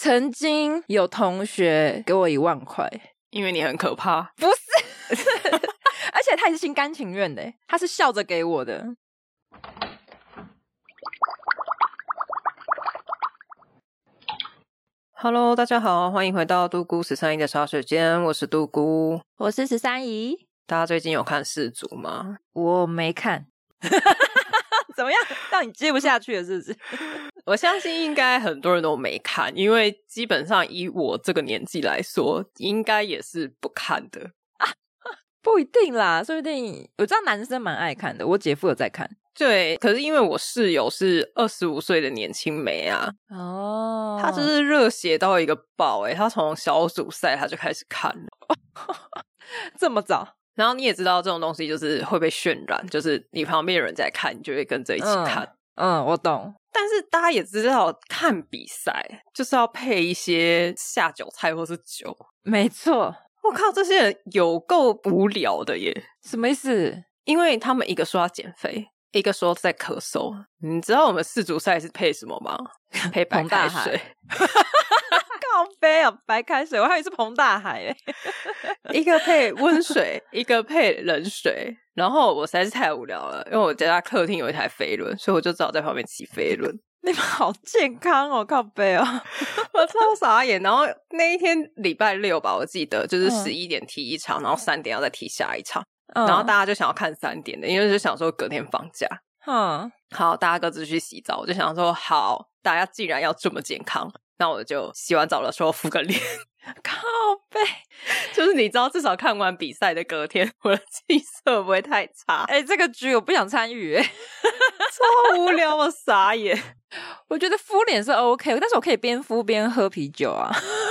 曾经有同学给我一万块，因为你很可怕。不是，而且他也是心甘情愿的，他是笑着给我的。Hello，大家好，欢迎回到独孤十三姨的茶水间，我是独孤，我是十三姨。大家最近有看世足吗？我没看。怎么样？让你接不下去了，是不是？我相信应该很多人都没看，因为基本上以我这个年纪来说，应该也是不看的啊。不一定啦，说不定我知道男生蛮爱看的，我姐夫有在看。对，可是因为我室友是二十五岁的年轻妹啊，哦，他就是热血到一个爆诶，他从小组赛他就开始看了，这么早。然后你也知道这种东西就是会被渲染，就是你旁边有人在看，你就会跟着一起看。嗯，嗯，我懂。但是大家也知道，看比赛就是要配一些下酒菜或是酒。没错。我靠，这些人有够无聊的耶！什么意思？因为他们一个说要减肥。一个说在咳嗽，你知道我们世足赛是配什么吗？配白开水。靠杯啊，白开水，我还以为是彭大海诶。一个配温水，一个配冷水。然后我实在是太无聊了，因为我家客厅有一台飞轮，所以我就只好在旁边骑飞轮。你们好健康哦，靠杯哦，我超傻眼。然后那一天礼拜六吧，我记得就是十一点踢一场，嗯、然后三点要再踢下一场。然后大家就想要看三点的，因为就想说隔天放假。嗯，好，大家各自去洗澡。我就想说，好，大家既然要这么健康，那我就洗完澡的时候敷个脸。靠背，就是你知道，至少看完比赛的隔天，我的气色不会太差。哎、欸，这个局我不想参与，哎，超无聊，我傻眼。我觉得敷脸是 OK，但是我可以边敷边喝啤酒啊。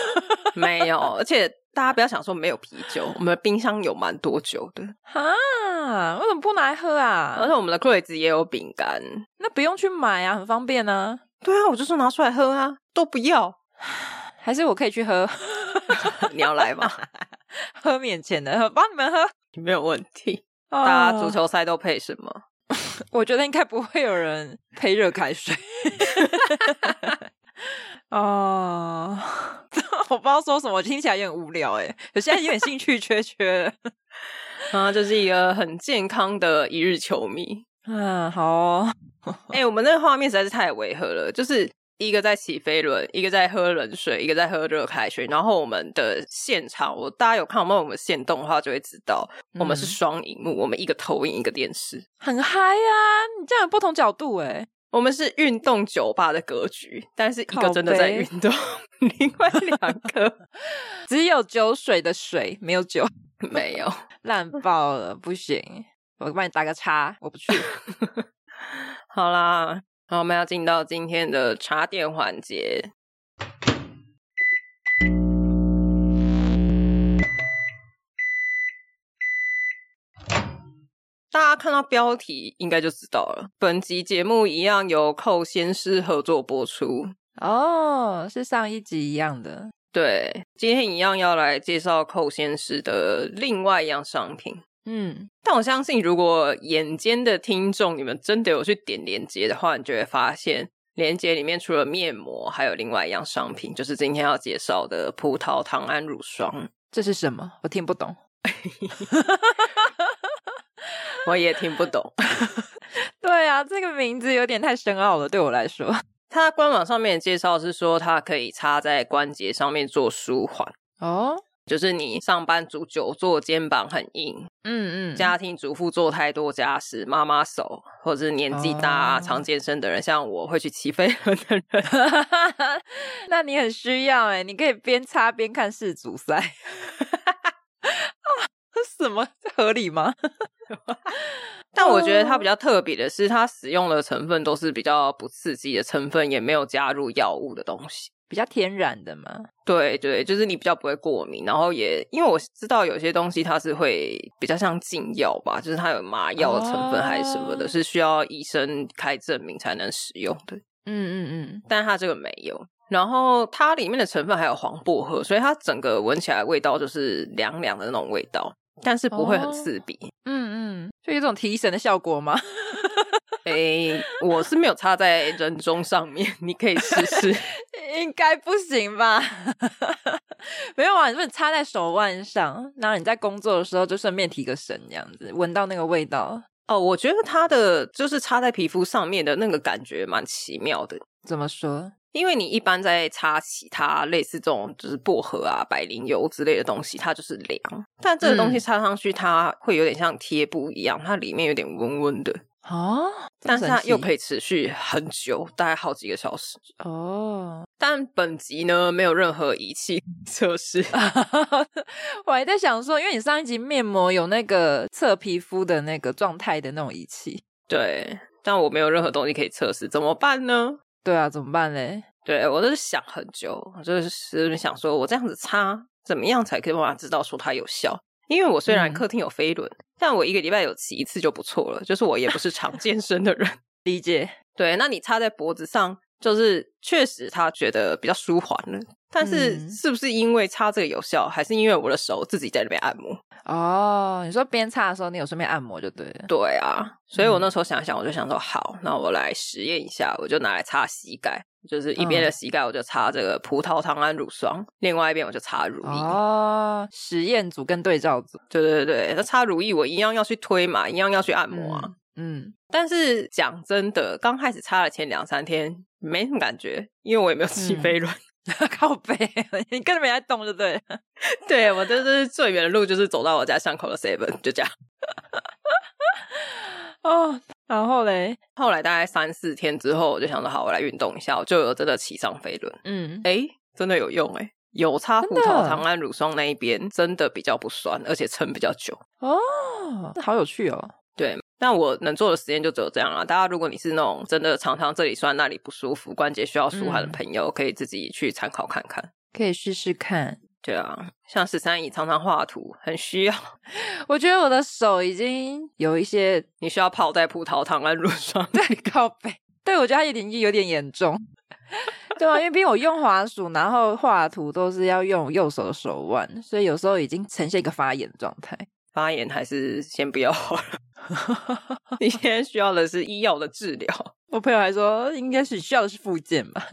没有，而且。大家不要想说没有啤酒，我们的冰箱有蛮多酒的啊！为什么不拿来喝啊？而且我们的柜子也有饼干，那不用去买啊，很方便、啊。对啊，我就说拿出来喝啊，都不要，还是我可以去喝？你要来吗？喝面前的，帮你们喝，没有问题。大家足球赛都配什么？我觉得应该不会有人配热开水。哦，uh, 我不知道说什么，听起来也很无聊哎，我现在有点兴趣缺缺了。啊，就是一个很健康的一日球迷。嗯，好哦。哎、欸，我们那个画面实在是太违和了，就是一个在骑飞轮，一个在喝冷水，一个在喝热开水。然后我们的现场，我大家有看我们我们现动的话，就会知道我们是双荧幕，嗯、我们一个投影一个电视，很嗨啊！你这样有不同角度哎。我们是运动酒吧的格局，但是一个真的在运动，另外两个 只有酒水的水，没有酒，没有烂爆了，不行，我帮你打个叉，我不去。好啦，好，我们要进到今天的茶点环节。大家看到标题应该就知道了。本集节目一样由寇先师合作播出哦，是上一集一样的。对，今天一样要来介绍寇先师的另外一样商品。嗯，但我相信，如果眼尖的听众你们真的有去点链接的话，你就会发现连接里面除了面膜，还有另外一样商品，就是今天要介绍的葡萄糖胺乳霜。这是什么？我听不懂。我也听不懂，对啊，这个名字有点太深奥了，对我来说。它官网上面的介绍是说，它可以插在关节上面做舒缓哦，就是你上班族久坐肩膀很硬，嗯嗯，家庭主妇做太多家事，妈妈手或者是年纪大、哦、常健身的人，像我会去骑飞轮的人，那你很需要哎，你可以边擦边看世足赛，啊，什么？合理吗？但我觉得它比较特别的是，它使用的成分都是比较不刺激的成分，也没有加入药物的东西，比较天然的嘛。对对，就是你比较不会过敏，然后也因为我知道有些东西它是会比较像禁药吧，就是它有麻药的成分还是什么的，哦、是需要医生开证明才能使用的。嗯嗯嗯，但它这个没有。然后它里面的成分还有黄薄荷，所以它整个闻起来味道就是凉凉的那种味道。但是不会很刺鼻，哦、嗯嗯，就有种提神的效果吗？哎、欸，我是没有插在人中上面，你可以试试。应该不行吧？没有啊，你不是插在手腕上，然后你在工作的时候就顺便提个神，这样子闻到那个味道。哦，我觉得它的就是插在皮肤上面的那个感觉蛮奇妙的。怎么说？因为你一般在擦其他类似这种就是薄荷啊、百灵油之类的东西，它就是凉，但这个东西擦上去，它会有点像贴布一样，它里面有点温温的。哦，但是它又可以持续很久，大概好几个小时。哦，但本集呢，没有任何仪器测试。我还在想说，因为你上一集面膜有那个测皮肤的那个状态的那种仪器，对，但我没有任何东西可以测试，怎么办呢？对啊，怎么办嘞？对，我都是想很久，我就是想说我这样子擦，怎么样才可以让他知道说它有效？因为我虽然客厅有飞轮，嗯、但我一个礼拜有骑一次就不错了。就是我也不是常健身的人，理解。对，那你插在脖子上，就是确实他觉得比较舒缓了。但是是不是因为擦这个有效，还是因为我的手自己在那边按摩？哦，你说边擦的时候，你有顺便按摩就对了。对啊，所以我那时候想想，我就想说，好，那我来实验一下，我就拿来擦膝盖。就是一边的膝盖我就擦这个葡萄糖胺乳霜，嗯、另外一边我就擦乳液。哦，实验组跟对照组，对对对，那擦乳液我一样要去推嘛，一样要去按摩啊。嗯，嗯，但是讲真的，刚开始擦了前两三天没什么感觉，因为我也没有骑飞轮，嗯、靠背，你根本没在动，就对。对，我就是最远的路就是走到我家巷口的 seven，就这样。哦。然后嘞，后来大概三四天之后，我就想说好，我来运动一下，我就有真的骑上飞轮。嗯，哎，真的有用哎，有擦葡萄糖胺乳霜那一边真的比较不酸，而且撑比较久。哦，好有趣哦。对，那我能做的实验就只有这样了。大家如果你是那种真的常常这里酸那里不舒服、关节需要舒缓的朋友，嗯、可以自己去参考看看，可以试试看。对啊，像十三姨常常画图，很需要。我觉得我的手已经有一些，你需要泡在葡萄糖胺乳霜对靠背。对，我觉得它有点有点严重。对啊，因为毕竟我用滑鼠，然后画图都是要用右手的手腕，所以有时候已经呈现一个发炎状态。发炎还是先不要好了。你现在需要的是医药的治疗。我朋友还说，应该是需要的是复健吧。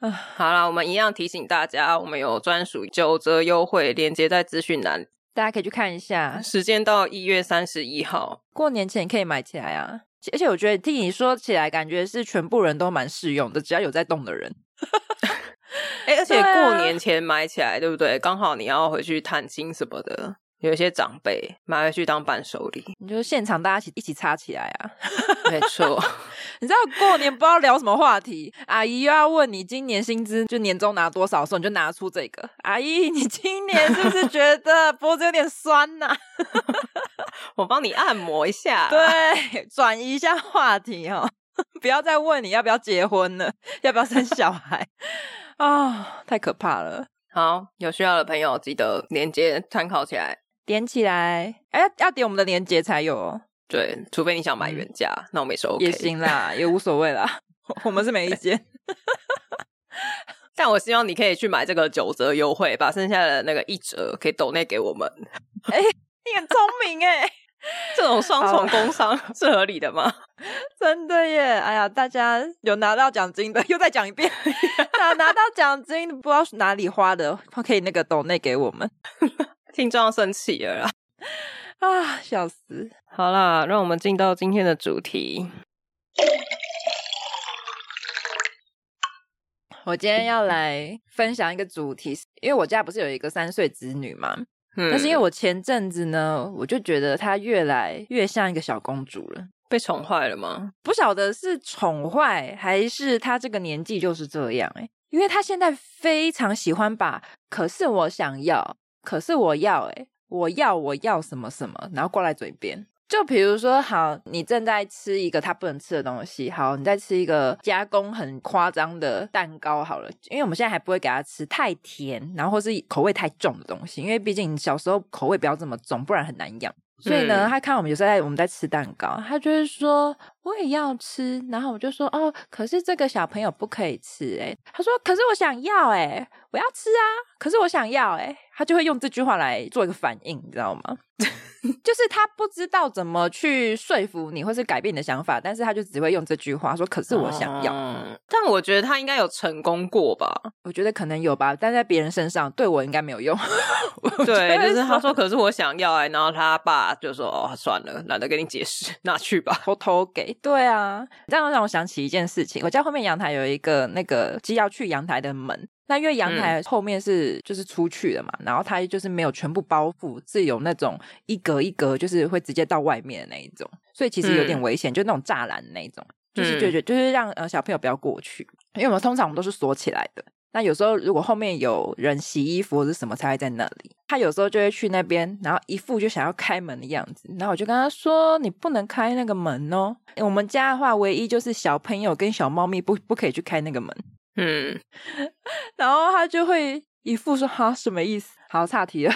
好啦，我们一样提醒大家，我们有专属九折优惠，链接在资讯栏，大家可以去看一下。时间到一月三十一号，过年前可以买起来啊！而且我觉得听你说起来，感觉是全部人都蛮适用的，只要有在动的人。哎、欸，而且过年前买起来，对不对？刚好你要回去探亲什么的。有一些长辈买回去当伴手礼，你就现场大家一起一起插起来啊！没错，你知道过年不知道聊什么话题，阿姨又要问你今年薪资就年终拿多少的时候，你就拿出这个。阿姨，你今年是不是觉得脖子有点酸呐、啊？我帮你按摩一下，对，转移一下话题哦，不要再问你要不要结婚了，要不要生小孩啊、哦？太可怕了。好，有需要的朋友记得连接参考起来。点起来，哎，要点我们的链接才有哦。对，除非你想买原价，嗯、那我们也是 OK。也行啦，也无所谓啦，我们是没意见。但我希望你可以去买这个九折优惠，把剩下的那个一折可以抖内给我们。哎，你很聪明哎，这种双重工伤是合理的吗？真的耶！哎呀，大家有拿到奖金的，又再讲一遍。拿拿到奖金不知道哪里花的，可以那个抖内给我们。听众要生气了啦！啊，笑死！好啦，让我们进到今天的主题。我今天要来分享一个主题，因为我家不是有一个三岁子女嘛，嗯，但是因为我前阵子呢，我就觉得她越来越像一个小公主了，被宠坏了吗？不晓得是宠坏还是她这个年纪就是这样哎，因为她现在非常喜欢把“可是我想要”。可是我要诶，我要我要什么什么，然后挂在嘴边。就比如说，好，你正在吃一个他不能吃的东西，好，你在吃一个加工很夸张的蛋糕，好了，因为我们现在还不会给他吃太甜，然后或是口味太重的东西，因为毕竟小时候口味不要这么重，不然很难养。所以呢，他看我们有时候在我们在吃蛋糕，他就会说我也要吃，然后我就说哦，可是这个小朋友不可以吃诶，他说可是我想要诶，我要吃啊，可是我想要诶，他就会用这句话来做一个反应，你知道吗？就是他不知道怎么去说服你，或是改变你的想法，但是他就只会用这句话说：“可是我想要。嗯”但我觉得他应该有成功过吧？我觉得可能有吧，但在别人身上对我应该没有用。对，就是他说：“可是我想要。”哎，然后他爸就说：“哦，算了，懒得跟你解释，拿去吧，偷偷给。”对啊，这样让我想起一件事情，我家后面阳台有一个那个既要去阳台的门。那因为阳台后面是就是出去的嘛，嗯、然后它就是没有全部包覆，是有那种一格一格，就是会直接到外面的那一种，所以其实有点危险，嗯、就那种栅栏那一种，就是就就就是让呃小朋友不要过去，因为我们通常我们都是锁起来的。那有时候如果后面有人洗衣服或者什么才会在那里，他有时候就会去那边，然后一副就想要开门的样子，然后我就跟他说：“你不能开那个门哦，我们家的话唯一就是小朋友跟小猫咪不不可以去开那个门。”嗯，然后他就会一副说：“哈，什么意思？”好，岔题了。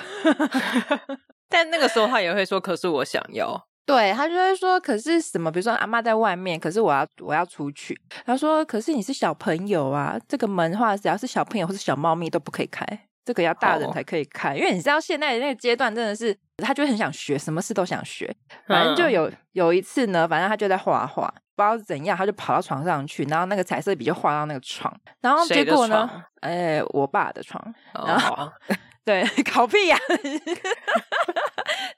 但那个时候他也会说：“可是我想要。”对，他就会说：“可是什么？比如说阿妈在外面，可是我要我要出去。”他说：“可是你是小朋友啊，这个门的话，只要是小朋友或是小猫咪都不可以开，这个要大人才可以开。Oh. 因为你知道现在的那个阶段真的是，他就很想学，什么事都想学。反正就有有一次呢，反正他就在画画。”不知道怎样，他就跑到床上去，然后那个彩色笔就画到那个床，然后结果呢？哎，我爸的床。然后、哦、对，搞屁呀！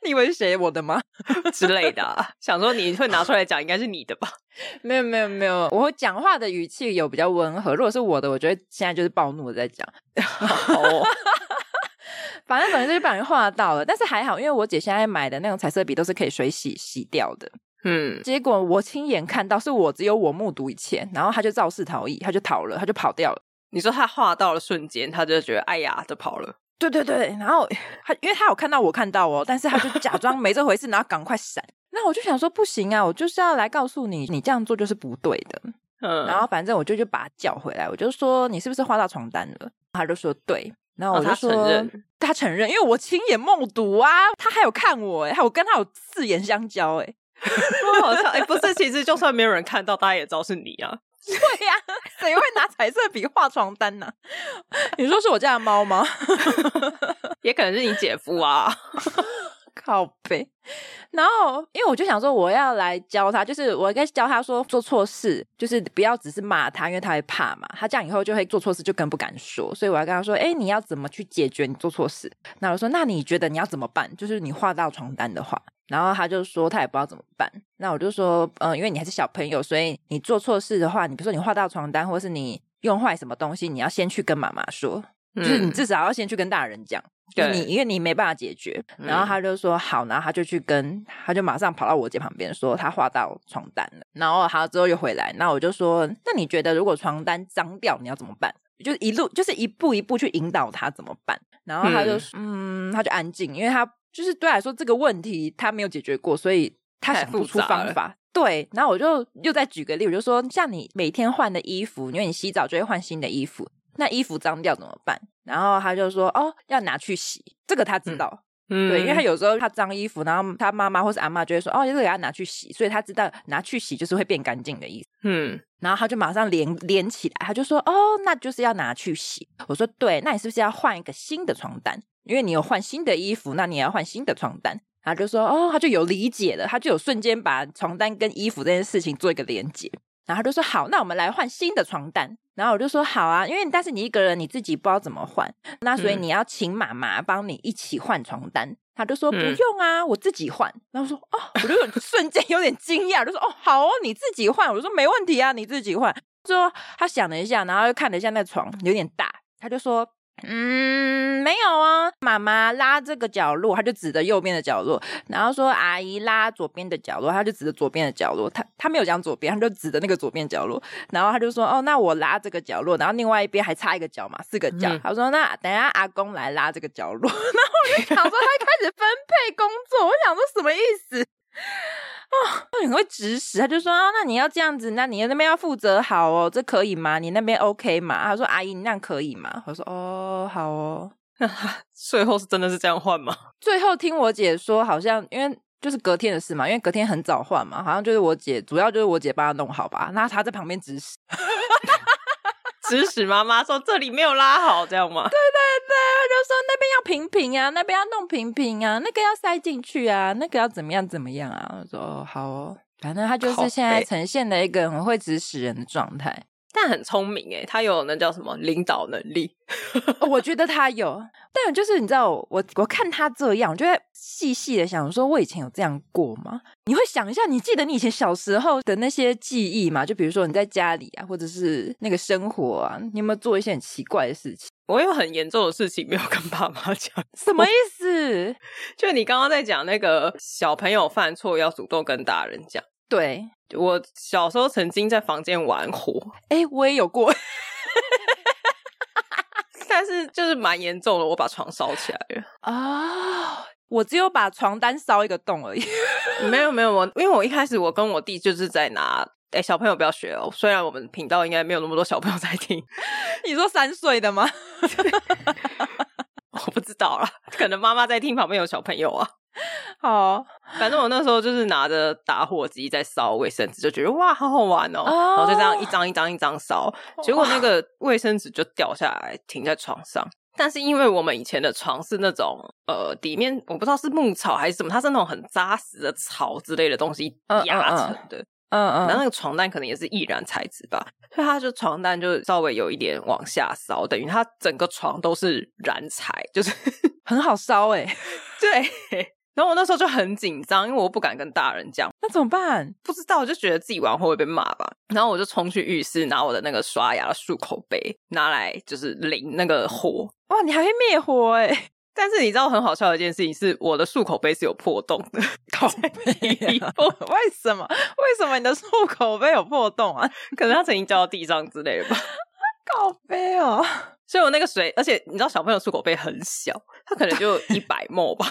你以为是谁我的吗？之类的，想说你会拿出来讲，应该是你的吧？没有没有没有，我讲话的语气有比较温和。如果是我的，我觉得现在就是暴怒的在讲。哦、反正反正就是把人画到了，但是还好，因为我姐现在买的那种彩色笔都是可以水洗洗掉的。嗯，结果我亲眼看到，是我只有我目睹一切，然后他就肇事逃逸，他就逃了，他就跑掉了。你说他画到了瞬间，他就觉得哎呀，就跑了。对对对，然后他因为他有看到我看到哦，但是他就假装没这回事，然后赶快闪。那我就想说不行啊，我就是要来告诉你，你这样做就是不对的。嗯，然后反正我就就把他叫回来，我就说你是不是画到床单了？他就说对，然后我就说、哦、他承认，他承认，因为我亲眼目睹啊，他还有看我哎，我跟他有四眼相交哎。我 好像哎，不是，其实就算没有人看到，大家也知道是你啊。对呀、啊，谁会拿彩色笔画床单呢、啊？你说是我家的猫吗？也可能是你姐夫啊。靠背。然后，因为我就想说，我要来教他，就是我应该教他说，做错事就是不要只是骂他，因为他会怕嘛。他这样以后就会做错事，就更不敢说。所以我要跟他说，哎，你要怎么去解决你做错事？那我说，那你觉得你要怎么办？就是你画到床单的话。然后他就说他也不知道怎么办。那我就说，嗯，因为你还是小朋友，所以你做错事的话，你比如说你画到床单，或是你用坏什么东西，你要先去跟妈妈说，嗯、就是你至少要先去跟大人讲，就你因为你没办法解决。然后他就说好，然后他就去跟，他就马上跑到我姐旁边说他画到床单了。然后他之后又回来，那我就说，那你觉得如果床单脏掉，你要怎么办？就一路就是一步一步去引导他怎么办。然后他就嗯，嗯，他就安静，因为他。就是对来说这个问题他没有解决过，所以他想不出方法。对，然后我就又再举个例，我就说，像你每天换的衣服，因为你洗澡就会换新的衣服，那衣服脏掉怎么办？然后他就说，哦，要拿去洗，这个他知道。嗯，对，因为他有时候他脏衣服，然后他妈妈或是阿嬷就会说，哦，这个要拿去洗，所以他知道拿去洗就是会变干净的意思。嗯，然后他就马上连连起来，他就说，哦，那就是要拿去洗。我说，对，那你是不是要换一个新的床单？因为你有换新的衣服，那你也要换新的床单。他就说：“哦，他就有理解了，他就有瞬间把床单跟衣服这件事情做一个连接。”然后他就说：“好，那我们来换新的床单。”然后我就说：“好啊，因为但是你一个人你自己不知道怎么换，那所以你要请妈妈帮你一起换床单。嗯”他就说：“不用啊，我自己换。”然后说：“哦，我就 瞬间有点惊讶，就说：‘哦，好哦，你自己换。’我说：‘没问题啊，你自己换。’最后他想了一下，然后又看了一下那床有点大，他就说。”嗯，没有啊，妈妈拉这个角落，他就指着右边的角落，然后说阿姨拉左边的角落，他就指着左边的角落，他他没有讲左边，他就指着那个左边角落，然后他就说哦，那我拉这个角落，然后另外一边还差一个角嘛，四个角，嗯、他说那等一下阿公来拉这个角落，然后我就想说他开始分配工作，我想说什么意思？哦，他很会指使，他就说啊，那你要这样子，那你那边要负责好哦，这可以吗？你那边 OK 吗？他说阿姨，你那样可以吗？我说哦，好哦。最后是真的是这样换吗？最后听我姐说，好像因为就是隔天的事嘛，因为隔天很早换嘛，好像就是我姐，主要就是我姐帮他弄好吧，那他在旁边指使，指使妈妈说这里没有拉好，这样吗？对对对，他就说那边要平平啊，那边要弄平平啊，那个要塞进去啊，那个要怎么样怎么样啊？我说哦，好哦，反正他就是现在呈现的一个很会指使人的状态。但很聪明诶，他有那叫什么领导能力？我觉得他有，但就是你知道，我我看他这样，我就会细细的想说，我以前有这样过吗？你会想一下，你记得你以前小时候的那些记忆吗？就比如说你在家里啊，或者是那个生活啊，你有没有做一些很奇怪的事情？我有很严重的事情没有跟爸妈讲，什么意思？就你刚刚在讲那个小朋友犯错要主动跟大人讲。对，我小时候曾经在房间玩火，哎，我也有过，但是就是蛮严重的，我把床烧起来了啊！哦，我只有把床单烧一个洞而已，没有没有，我因为我一开始我跟我弟就是在拿，哎，小朋友不要学哦，虽然我们频道应该没有那么多小朋友在听，你说三岁的吗？我不知道啦，可能妈妈在听，旁边有小朋友啊。好，反正我那时候就是拿着打火机在烧卫生纸，就觉得哇，好好玩哦，然后就这样一张一张一张烧，结果那个卫生纸就掉下来停在床上。但是因为我们以前的床是那种呃底面我不知道是牧草还是什么，它是那种很扎实的草之类的东西压成的，嗯嗯，然后那个床单可能也是易燃材质吧，所以它就床单就稍微有一点往下烧，等于它整个床都是燃材，就是很好烧哎、欸，对。然后我那时候就很紧张，因为我不敢跟大人讲，那怎么办？不知道，我就觉得自己玩会不会被骂吧。然后我就冲去浴室拿我的那个刷牙的漱口杯，拿来就是淋那个火。哇，你还会灭火哎！但是你知道很好笑的一件事情是，我的漱口杯是有破洞的。靠背啊！为什么？为什么你的漱口杯有破洞啊？可能它曾经掉到地上之类的吧。靠杯哦！所以我那个水，而且你知道小朋友漱口杯很小，它可能就一百 ml 吧。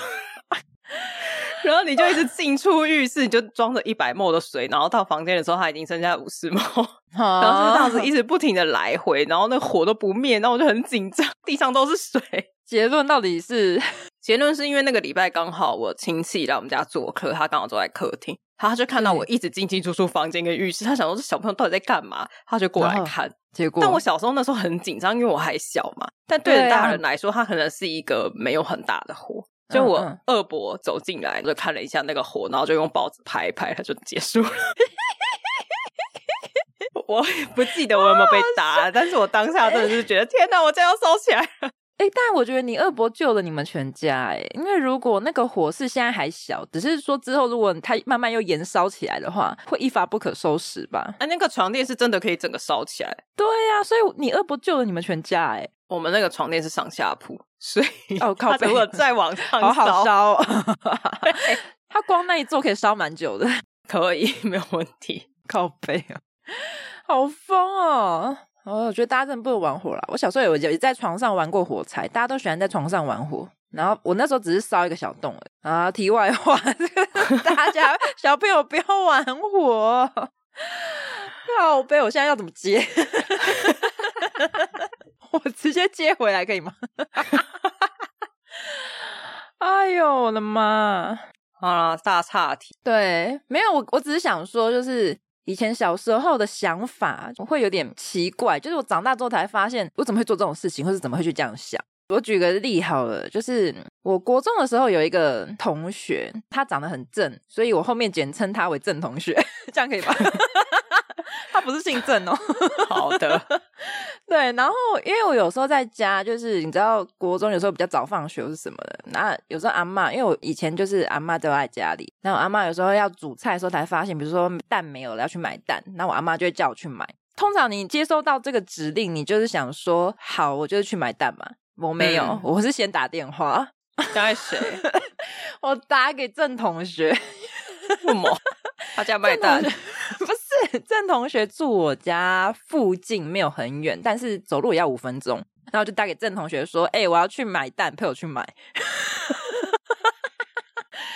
然后你就一直进出浴室，你就装着一百 ml 的水，然后到房间的时候，它已经剩下五十 ml，然后就这样子一直不停的来回，然后那火都不灭，然后我就很紧张，地上都是水。结论到底是？结论是因为那个礼拜刚好我亲戚来我们家做客，他刚好坐在客厅，他就看到我一直进进出出房间跟浴室，他想说这小朋友到底在干嘛，他就过来看。结果，但我小时候那时候很紧张，因为我还小嘛。但对于大人来说，他可能是一个没有很大的火。就我二伯走进来，就看了一下那个火，然后就用报纸拍一拍，他就结束了。我也不记得我有没有被打，但是我当下真的是觉得，天哪，我这要烧起来了。哎、欸，但我觉得你二伯救了你们全家哎，因为如果那个火势现在还小，只是说之后如果它慢慢又延烧起来的话，会一发不可收拾吧？哎、啊，那个床垫是真的可以整个烧起来。对呀、啊，所以你二伯救了你们全家哎。我们那个床垫是上下铺，所以哦靠，如果再往上 好好烧，它光那一座可以烧蛮久的，可以 没有问题。靠背啊，好疯哦！哦，我觉得大家真的不能玩火了。我小时候有也在床上玩过火柴，大家都喜欢在床上玩火。然后我那时候只是烧一个小洞而已。啊，题外话，大家小朋友不要玩火。靠北，我现在要怎么接？我直接接回来可以吗？哎呦我的妈！好了，大岔题。对，没有我，我只是想说，就是。以前小时候的想法会有点奇怪，就是我长大之后才发现，我怎么会做这种事情，或是怎么会去这样想。我举个例好了，就是我国中的时候有一个同学，他长得很正，所以我后面简称他为正同学，这样可以吧？他不是姓郑哦。好的，对。然后因为我有时候在家，就是你知道，国中有时候比较早放学是什么的。那有时候阿妈，因为我以前就是阿妈都在家里，然后阿妈有时候要煮菜的时候才发现，比如说蛋没有了，要去买蛋，那我阿妈就会叫我去买。通常你接收到这个指令，你就是想说好，我就是去买蛋嘛。我没有，嗯、我是先打电话。打给谁？我打给郑同学。为什么？他家卖蛋？不是，郑同学住我家附近，没有很远，但是走路也要五分钟。然后我就打给郑同学说：“哎、欸，我要去买蛋，陪我去买。”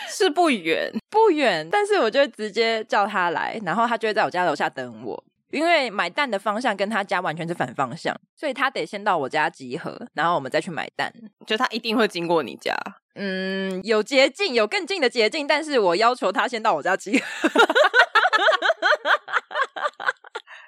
是不远，不远，但是我就直接叫他来，然后他就会在我家楼下等我。因为买蛋的方向跟他家完全是反方向，所以他得先到我家集合，然后我们再去买蛋。就他一定会经过你家。嗯，有捷径，有更近的捷径，但是我要求他先到我家集合。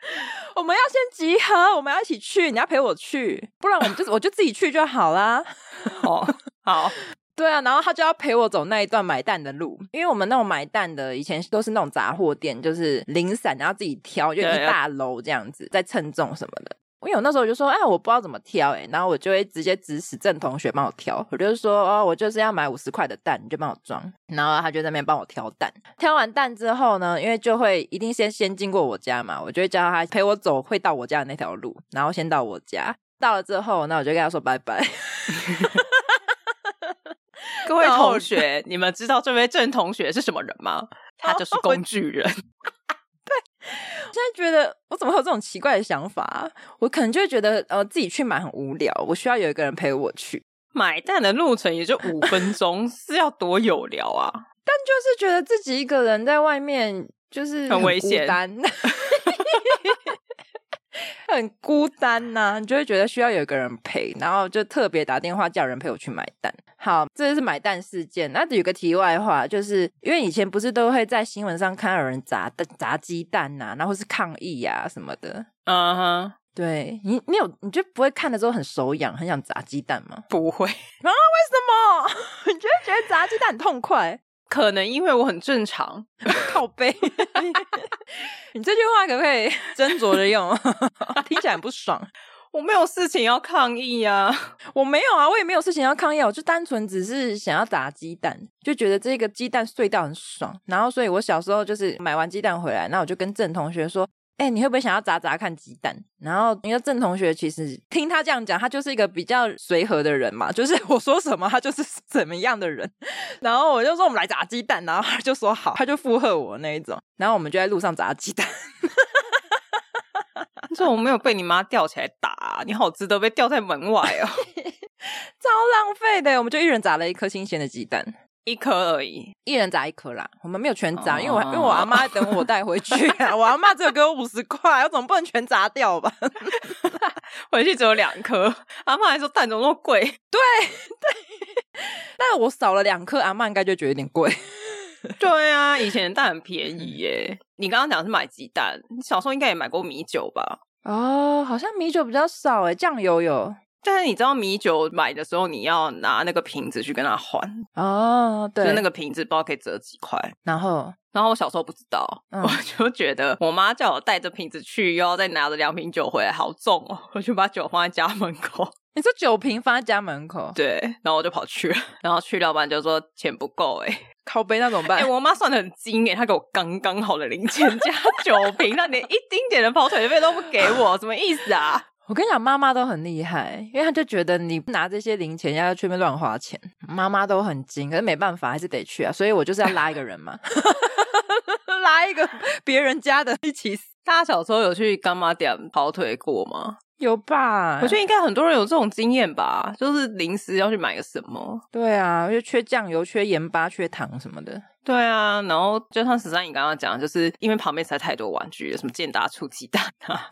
我们要先集合，我们要一起去，你要陪我去，不然我们就我就自己去就好啦。哦，好。对啊，然后他就要陪我走那一段买蛋的路，因为我们那种买蛋的以前都是那种杂货店，就是零散，然后自己挑，就一大楼这样子，在称重什么的。因为我那时候我就说，哎，我不知道怎么挑，哎，然后我就会直接指使郑同学帮我挑，我就说，哦，我就是要买五十块的蛋，你就帮我装。然后他就在那边帮我挑蛋，挑完蛋之后呢，因为就会一定先先经过我家嘛，我就会叫他陪我走会到我家的那条路，然后先到我家，到了之后，那我就跟他说拜拜。各位同学，你们知道这位郑同学是什么人吗？他就是工具人。对，我现在觉得我怎么会有这种奇怪的想法？我可能就会觉得呃自己去买很无聊，我需要有一个人陪我去买蛋的路程也就五分钟，是要多有聊啊？但就是觉得自己一个人在外面就是很，很危险。很孤单呐、啊，你就会觉得需要有一个人陪，然后就特别打电话叫人陪我去买单。好，这就是买单事件。那有个题外话，就是因为以前不是都会在新闻上看到有人砸蛋、砸鸡蛋呐、啊，然后是抗议呀、啊、什么的。嗯哼、uh，huh. 对你，你有你就不会看的时候很手痒，很想砸鸡蛋吗？不会啊？为什么？你就会觉得砸鸡蛋很痛快？可能因为我很正常，靠背。你这句话可不可以 斟酌着用？听起来很不爽。我没有事情要抗议啊，我没有啊，我也没有事情要抗议，我就单纯只是想要打鸡蛋，就觉得这个鸡蛋碎掉很爽。然后，所以我小时候就是买完鸡蛋回来，那我就跟郑同学说。哎、欸，你会不会想要砸砸看鸡蛋？然后因为郑同学其实听他这样讲，他就是一个比较随和的人嘛，就是我说什么他就是怎么样的人。然后我就说我们来砸鸡蛋，然后他就说好，他就附和我那一种。然后我们就在路上砸鸡蛋。说我没有被你妈吊起来打，啊，你好值得被吊在门外哦，超浪费的。我们就一人砸了一颗新鲜的鸡蛋。一颗而已，一人砸一颗啦。我们没有全砸，哦、因为我因为我阿妈等我带回去啊。我阿妈只有给我五十块，我总不能全砸掉吧？回去只有两颗，阿妈还说蛋怎么那么贵？对对，但我少了两颗，阿妈应该就觉得有点贵。对啊，以前的蛋很便宜耶。你刚刚讲是买鸡蛋，你小时候应该也买过米酒吧？哦，好像米酒比较少诶，酱油有。但是你知道米酒买的时候，你要拿那个瓶子去跟他换哦，对，就那个瓶子不知道可以折几块。然后，然后我小时候不知道，嗯、我就觉得我妈叫我带着瓶子去，又要再拿着两瓶酒回来，好重哦！我就把酒放在家门口。你说酒瓶放在家门口？对，然后我就跑去了，然后去老板就说钱不够，哎，靠背那怎么办？哎，我妈算的很精哎，她给我刚刚好的零钱加酒瓶，那连一丁点的跑腿费都不给我，什么意思啊？我跟你讲，妈妈都很厉害，因为她就觉得你拿这些零钱要去那边乱花钱，妈妈都很精，可是没办法，还是得去啊。所以我就是要拉一个人嘛，拉一个别人家的一起死。大家小时候有去干妈店跑腿过吗？有吧？我觉得应该很多人有这种经验吧，就是临时要去买个什么。对啊，就缺酱油、缺盐巴、缺糖什么的。对啊，然后就像十三你刚刚讲，就是因为旁边实在太多玩具了，什么健达出鸡蛋啊，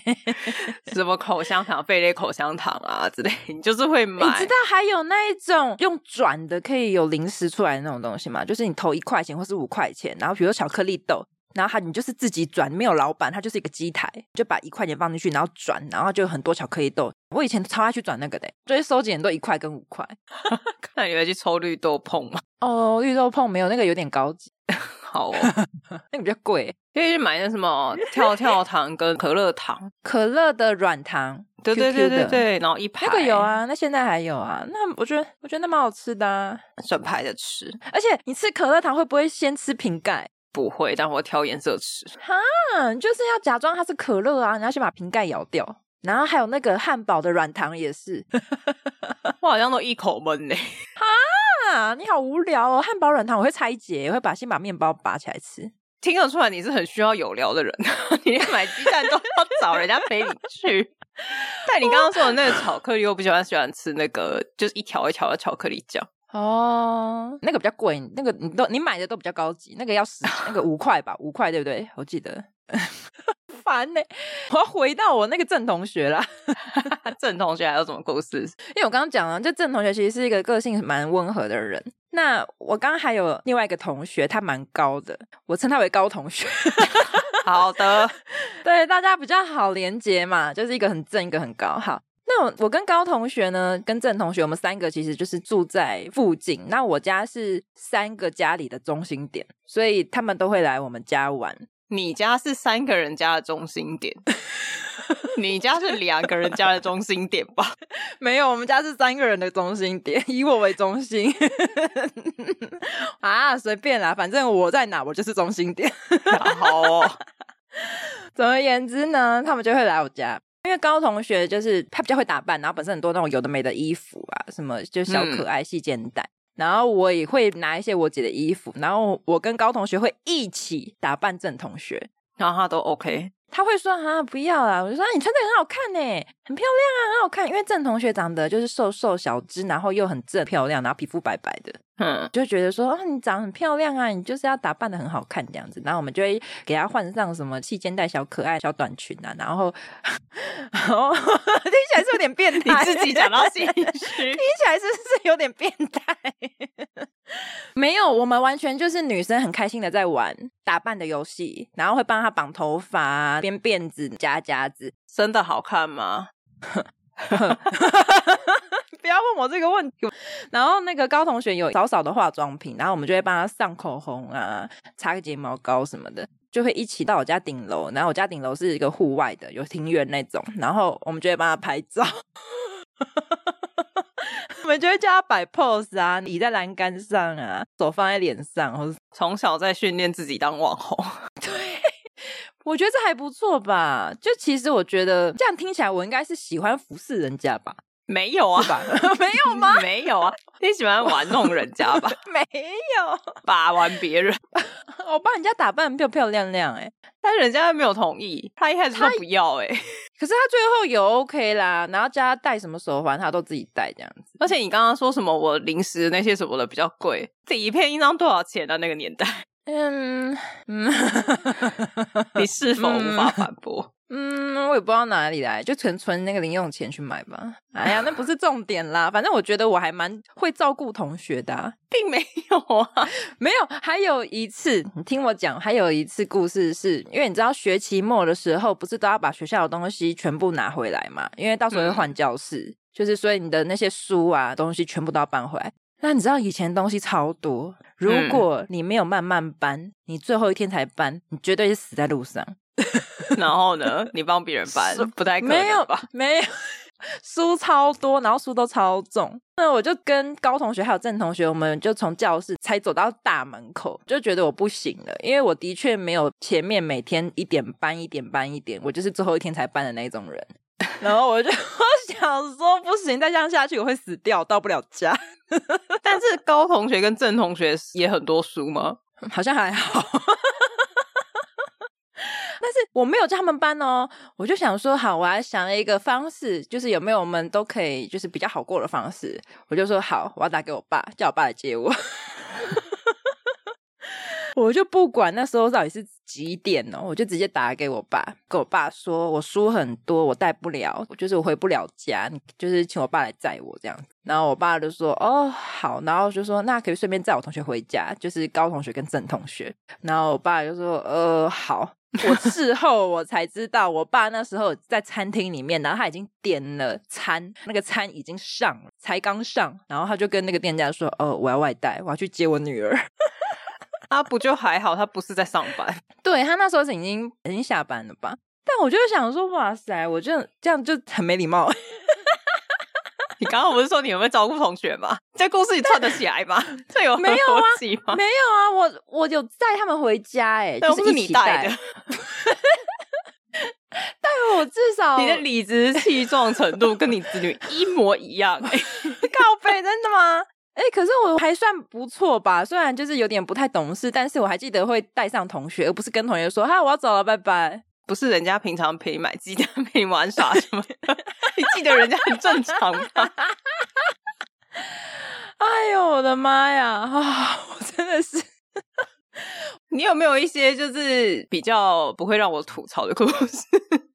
什么口香糖、贝类口香糖啊之类，你就是会买。你知道还有那一种用转的可以有零食出来的那种东西吗？就是你投一块钱或是五块钱，然后比如说巧克力豆。然后他，你就是自己转，没有老板，他就是一个机台，就把一块钱放进去，然后转，然后就有很多巧克力豆。我以前超爱去转那个的，所以收集很多一块跟五块。看来你会去抽绿豆碰吗？哦，绿豆碰没有，那个有点高级。好哦，那个比较贵，可以去买那什么跳跳糖跟可乐糖，可乐的软糖，对对对对对，然后一排那个有啊，那现在还有啊。那我觉得我觉得那蛮好吃的啊，整排的吃。而且你吃可乐糖会不会先吃瓶盖？不会，但我挑颜色吃。哈，就是要假装它是可乐啊，你要先把瓶盖咬掉。然后还有那个汉堡的软糖也是，我好像都一口闷呢。哈，你好无聊哦！汉堡软糖我会拆解，我会把先把面包拔起来吃。听得出来你是很需要有聊的人，你连买鸡蛋都要找人家陪你去。但你刚刚说的那个巧克力，我不喜欢喜欢吃那个，就是一条一条的巧克力酱。哦，那个比较贵，那个你都你买的都比较高级，那个要十，那个五块吧，五块对不对？我记得，烦呢、欸，我要回到我那个郑同学啦。郑同学还有什么故事？因为我刚刚讲了，就郑同学其实是一个个性蛮温和的人。那我刚刚还有另外一个同学，他蛮高的，我称他为高同学。好的，对大家比较好连接嘛，就是一个很正，一个很高。好。那我我跟高同学呢，跟郑同学，我们三个其实就是住在附近。那我家是三个家里的中心点，所以他们都会来我们家玩。你家是三个人家的中心点，你家是两个人家的中心点吧？没有，我们家是三个人的中心点，以我为中心。啊，随便啦，反正我在哪，我就是中心点。好哦。总而言之呢，他们就会来我家，因为高同学就是他比较会打扮，然后本身很多那种有的没的衣服啊，什么就小可爱细肩带。嗯然后我也会拿一些我姐的衣服，然后我跟高同学会一起打扮郑同学，然后他都 OK。他会说啊，不要啦，我就说啊，你穿这个很好看呢，很漂亮啊，很好看。因为郑同学长得就是瘦瘦小只，然后又很正漂亮，然后皮肤白白的，嗯，就觉得说啊，你长得很漂亮啊，你就是要打扮的很好看这样子。然后我们就会给他换上什么细肩带、小可爱、小短裙啊，然后，然后听起来是有点变态，你自己讲到心虚，听起来是不是有点变态？没有，我们完全就是女生很开心的在玩打扮的游戏，然后会帮她绑头发、编辫子、夹夹子，真的好看吗？不要问我这个问题。然后那个高同学有少少的化妆品，然后我们就会帮他上口红啊、擦个睫毛膏什么的，就会一起到我家顶楼。然后我家顶楼是一个户外的，有庭院那种，然后我们就会帮他拍照。我们就会叫他摆 pose 啊，倚在栏杆上啊，手放在脸上，或者从小在训练自己当网红。对，我觉得这还不错吧。就其实我觉得这样听起来，我应该是喜欢服侍人家吧。没有啊，吧 没有吗？没有啊，你喜欢玩弄人家吧？没有，把玩别人。我帮人家打扮漂漂亮亮，哎，但是人家没有同意，他一开始说不要，哎，可是他最后有 OK 啦，然后叫他戴什么手环，他都自己戴这样子。而且你刚刚说什么，我零食那些什么的比较贵，这一片一张多少钱啊？那个年代，嗯嗯，你是否无法反驳？嗯，我也不知道哪里来，就存存那个零用钱去买吧。哎呀，那不是重点啦。反正我觉得我还蛮会照顾同学的啊，并没有啊，没有。还有一次，你听我讲，还有一次故事是，因为你知道学期末的时候，不是都要把学校的东西全部拿回来嘛？因为到时候会换教室，嗯、就是所以你的那些书啊东西全部都要搬回来。那你知道以前东西超多，如果你没有慢慢搬，你最后一天才搬，你绝对是死在路上。然后呢？你帮别人搬，不太可能？没有吧，没有，书超多，然后书都超重。那我就跟高同学还有郑同学，我们就从教室才走到大门口，就觉得我不行了，因为我的确没有前面每天一点搬一点搬一点，我就是最后一天才搬的那种人。然后我就我 想说，不行，再这样下去我会死掉，到不了家。但是高同学跟郑同学也很多书吗？好像还好。但是我没有叫他们搬哦，我就想说好，我还想了一个方式，就是有没有我们都可以就是比较好过的方式。我就说好，我要打给我爸，叫我爸来接我。我就不管那时候到底是几点哦，我就直接打给我爸，跟我爸说我书很多，我带不了，就是我回不了家，就是请我爸来载我这样。然后我爸就说哦好，然后就说那可以顺便载我同学回家，就是高同学跟郑同学。然后我爸就说呃好。我事 后我才知道，我爸那时候在餐厅里面，然后他已经点了餐，那个餐已经上了，才刚上，然后他就跟那个店家说：“哦，我要外带，我要去接我女儿。”他不就还好，他不是在上班，对，他那时候是已经已经下班了吧？但我就想说，哇塞，我就这样就很没礼貌。你刚刚不是说你有没有照顾同学吗？这故事你串得起来吗？这有没有啊？没有啊，我我有载他们回家，哎，就是一起带的。但我至少你的理直气壮程度跟你子女一模一样，哎，靠背，真的吗？哎，可是我还算不错吧，虽然就是有点不太懂事，但是我还记得会带上同学，而不是跟同学说哈，我要走了，拜拜。不是人家平常陪你买鸡蛋、陪你玩耍什么的，你记得人家很正常吧？哎呦我的妈呀！啊，我真的是，你有没有一些就是比较不会让我吐槽的故事？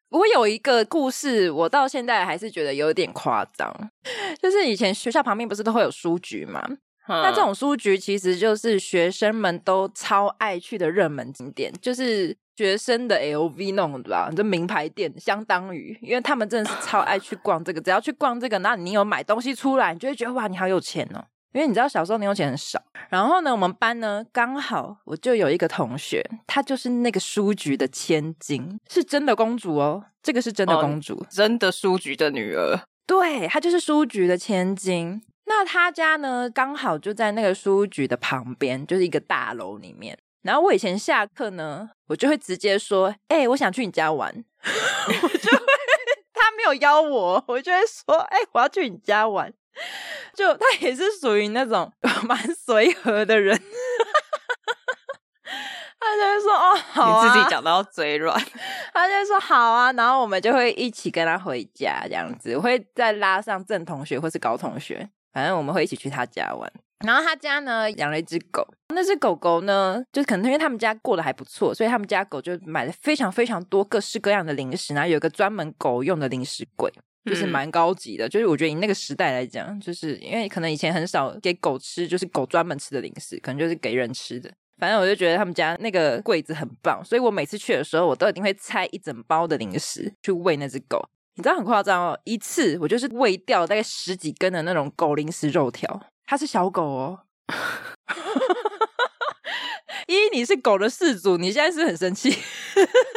我有一个故事，我到现在还是觉得有点夸张。就是以前学校旁边不是都会有书局嘛？嗯、那这种书局其实就是学生们都超爱去的热门景点，就是学生的 LV 那种，对吧？这名牌店相当于，因为他们真的是超爱去逛这个，只要去逛这个，那你有买东西出来，你就会觉得哇，你好有钱哦。因为你知道小时候零用钱很少，然后呢，我们班呢刚好我就有一个同学，她就是那个书局的千金，是真的公主哦，这个是真的公主，哦、真的书局的女儿，对，她就是书局的千金。那她家呢刚好就在那个书局的旁边，就是一个大楼里面。然后我以前下课呢，我就会直接说：“哎、欸，我想去你家玩。”我就会，他没有邀我，我就会说：“哎、欸，我要去你家玩。”就他也是属于那种 蛮随和的人，他就会说：“哦，好啊。”你自己讲到嘴软，他就会说：“好啊。”然后我们就会一起跟他回家，这样子我会再拉上郑同学或是高同学，反正我们会一起去他家玩。然后他家呢养了一只狗，那只狗狗呢，就可能因为他们家过得还不错，所以他们家狗就买了非常非常多各式各样的零食，然后有一个专门狗用的零食柜。就是蛮高级的，就是我觉得以那个时代来讲，就是因为可能以前很少给狗吃，就是狗专门吃的零食，可能就是给人吃的。反正我就觉得他们家那个柜子很棒，所以我每次去的时候，我都一定会拆一整包的零食去喂那只狗。你知道很夸张哦，一次我就是喂掉大概十几根的那种狗零食肉条。它是小狗哦，一你是狗的饲主，你现在是，是很生气？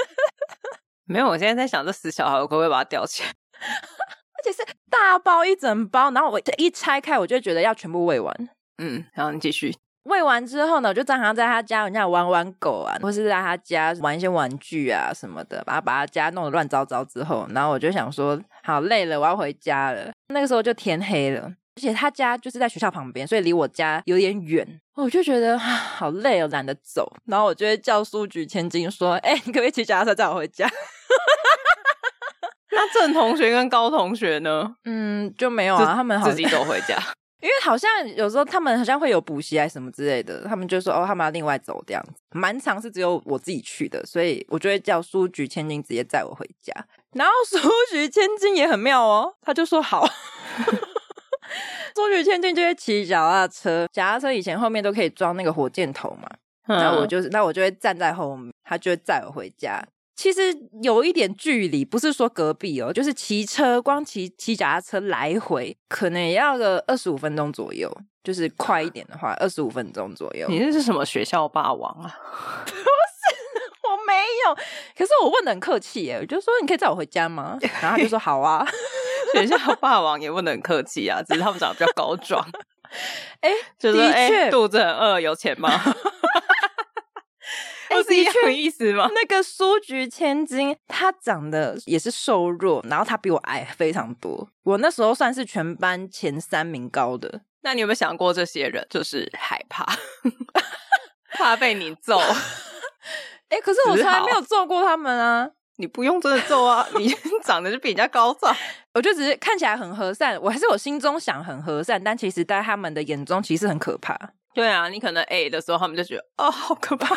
没有，我现在在想这死小孩，我可不可以把它吊起来？而且是大包一整包，然后我一拆开，我就觉得要全部喂完。嗯，然后你继续喂完之后呢，我就正常在他家，人家玩玩狗啊，或是在他家玩一些玩具啊什么的，把他把他家弄得乱糟糟之后，然后我就想说，好累了，我要回家了。那个时候就天黑了，而且他家就是在学校旁边，所以离我家有点远，我就觉得好累哦，懒得走。然后我就会叫书局千金说：“哎、欸，你可不可以骑脚踏车载我回家？” 那郑同学跟高同学呢？嗯，就没有啊，他们好自己走回家，因为好像有时候他们好像会有补习还是什么之类的，他们就说哦，他们要另外走这样子。蛮常是只有我自己去的，所以我就会叫书局千金直接载我回家。然后书局千金也很妙哦，他就说好，书局千金就会骑脚踏车，脚踏车以前后面都可以装那个火箭头嘛，嗯、然后我就是那我就会站在后面，他就会载我回家。其实有一点距离，不是说隔壁哦，就是骑车，光骑骑脚踏车来回，可能也要个二十五分钟左右。就是快一点的话，二十五分钟左右。你这是什么学校霸王啊？不是，我没有。可是我问得很客气耶，我就说你可以载我回家吗？然后他就说好啊。学校霸王也问的很客气啊，只是他们长得比较高壮。哎，就是的确，肚子很饿，有钱吗？不是一样意思吗？那个书局千金，她长得也是瘦弱，然后她比我矮非常多。我那时候算是全班前三名高的。那你有没有想过，这些人就是害怕，怕被你揍？哎、欸，可是我从来没有揍过他们啊！你不用真的揍啊，你长得就比人家高壮。我就只是看起来很和善，我还是我心中想很和善，但其实在他们的眼中其实很可怕。对啊，你可能 A 的时候，他们就觉得哦，好可怕。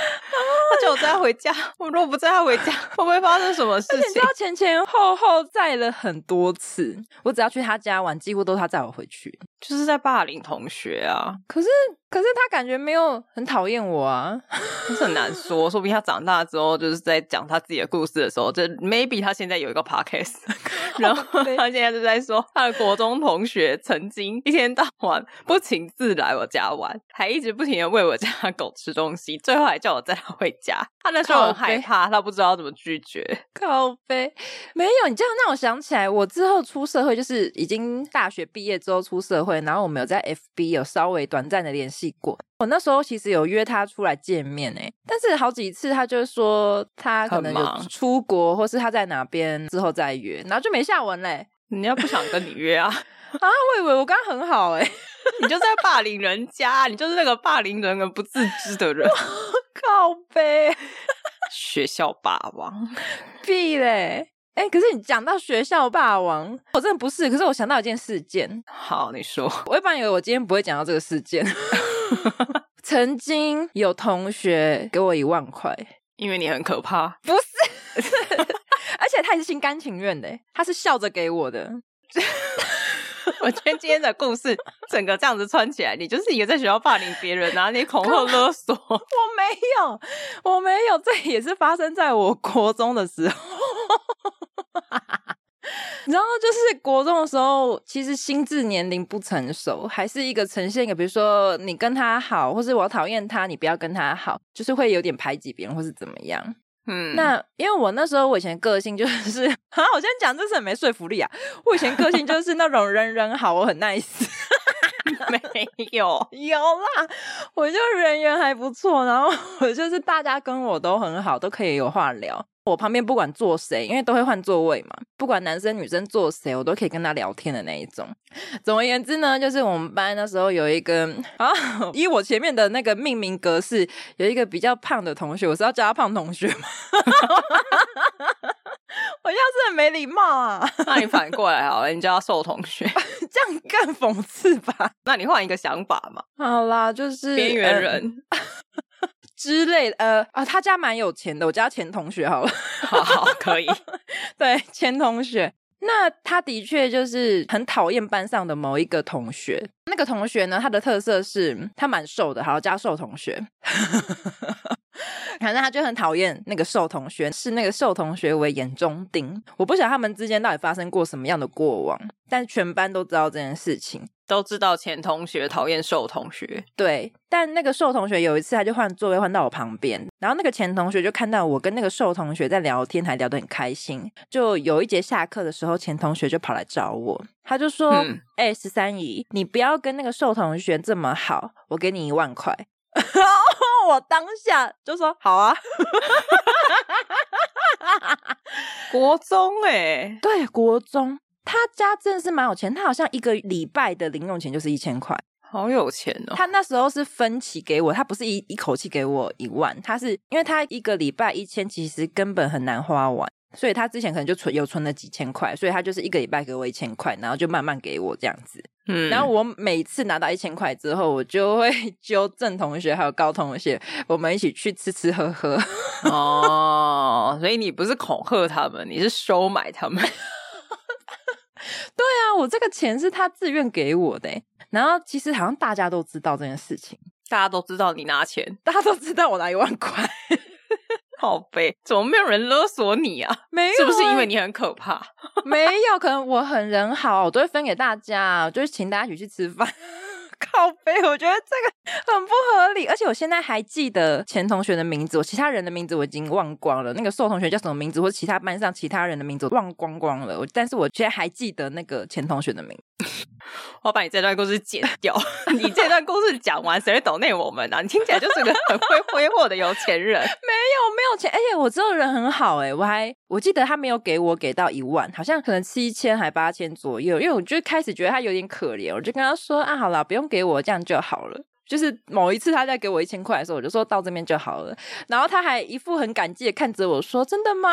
他载 他回家，我如果不载他回家，会不会发生什么事情？你知道 前前后后载了很多次，我只要去他家玩，几乎都是他载我回去，就是在霸凌同学啊。可是。可是他感觉没有很讨厌我啊，是很难说。说不定他长大之后，就是在讲他自己的故事的时候，就 maybe 他现在有一个 podcast，然后他现在就在说他的国中同学曾经一天到晚不请自来我家玩，还一直不停的喂我家狗吃东西，最后还叫我载他回家。他那时候很害怕，他不知道怎么拒绝。靠背，没有你这样让我想起来，我之后出社会，就是已经大学毕业之后出社会，然后我们有在 FB 有稍微短暂的联系。过我那时候其实有约他出来见面哎，但是好几次他就说他可能有出国，或是他在哪边之后再约，然后就没下文嘞。你要不想跟你约啊？啊，我以为我刚刚很好哎，你就在霸凌人家，你就是那个霸凌人而不自知的人，靠北，学校霸王，屁嘞！哎，可是你讲到学校霸王，我真的不是。可是我想到一件事件。好，你说。我一般以为我今天不会讲到这个事件。曾经有同学给我一万块，因为你很可怕。不是，而且他也是心甘情愿的，他是笑着给我的。我觉得今天的故事整个这样子穿起来，你就是一个在学校霸凌别人然后，你恐吓勒索。我没有，我没有，这也是发生在我国中的时候。然后就是国中的时候，其实心智年龄不成熟，还是一个呈现一个，比如说你跟他好，或是我讨厌他，你不要跟他好，就是会有点排挤别人，或是怎么样。嗯，那因为我那时候我以前个性就是，啊，我先讲这是很没说服力啊。我以前个性就是那种人人好，我很 nice。没有，有啦，我就人缘还不错，然后我就是大家跟我都很好，都可以有话聊。我旁边不管坐谁，因为都会换座位嘛，不管男生女生坐谁，我都可以跟他聊天的那一种。总而言之呢，就是我们班那时候有一个啊，依我前面的那个命名格式，有一个比较胖的同学，我是要叫他胖同学吗？我要是很没礼貌啊！那你反过来好了，你叫他瘦同学，这样更讽刺吧？那你换一个想法嘛？好啦，就是边缘人。呃之类的，呃啊，他家蛮有钱的，我叫他钱同学好了，好好可以，对，钱同学，那他的确就是很讨厌班上的某一个同学，那个同学呢，他的特色是他蛮瘦的，好叫瘦同学。反正他就很讨厌那个瘦同学，视那个瘦同学为眼中钉。我不晓得他们之间到底发生过什么样的过往，但全班都知道这件事情，都知道前同学讨厌瘦同学。对，但那个瘦同学有一次他就换座位换到我旁边，然后那个前同学就看到我跟那个瘦同学在聊天，还聊得很开心。就有一节下课的时候，前同学就跑来找我，他就说：“哎、十三姨，你不要跟那个瘦同学这么好，我给你一万块。” 我当下就说好啊，国中哎、欸，对，国中，他家真的是蛮有钱，他好像一个礼拜的零用钱就是一千块，好有钱哦。他那时候是分期给我，他不是一一口气给我一万，他是因为他一个礼拜一千，其实根本很难花完。所以他之前可能就存有存了几千块，所以他就是一个礼拜给我一千块，然后就慢慢给我这样子。嗯，然后我每次拿到一千块之后，我就会 揪郑同学还有高同学，我们一起去吃吃喝喝。哦，所以你不是恐吓他们，你是收买他们。对啊，我这个钱是他自愿给我的。然后其实好像大家都知道这件事情，大家都知道你拿钱，大家都知道我拿一万块。好悲，怎么没有人勒索你啊？没有、欸，是不是因为你很可怕？没有，可能我很人好，我都会分给大家，就是请大家一起去吃饭。靠背，我觉得这个很不合理，而且我现在还记得前同学的名字，我其他人的名字我已经忘光了。那个瘦同学叫什么名字，或者其他班上其他人的名字我忘光光了。但是我现在还记得那个前同学的名字。我要把你这段故事剪掉。你这段故事讲完，谁会抖内我们啊？你听起来就是个很会挥霍的有钱人。没有没有钱，而且我这个人很好哎、我还我记得他没有给我给到一万，好像可能七千还八千左右。因为我就开始觉得他有点可怜，我就跟他说啊，好了，不用给我这样就好了。就是某一次他在给我一千块的时候，我就说到这边就好了。然后他还一副很感激的看着我说：“真的吗？”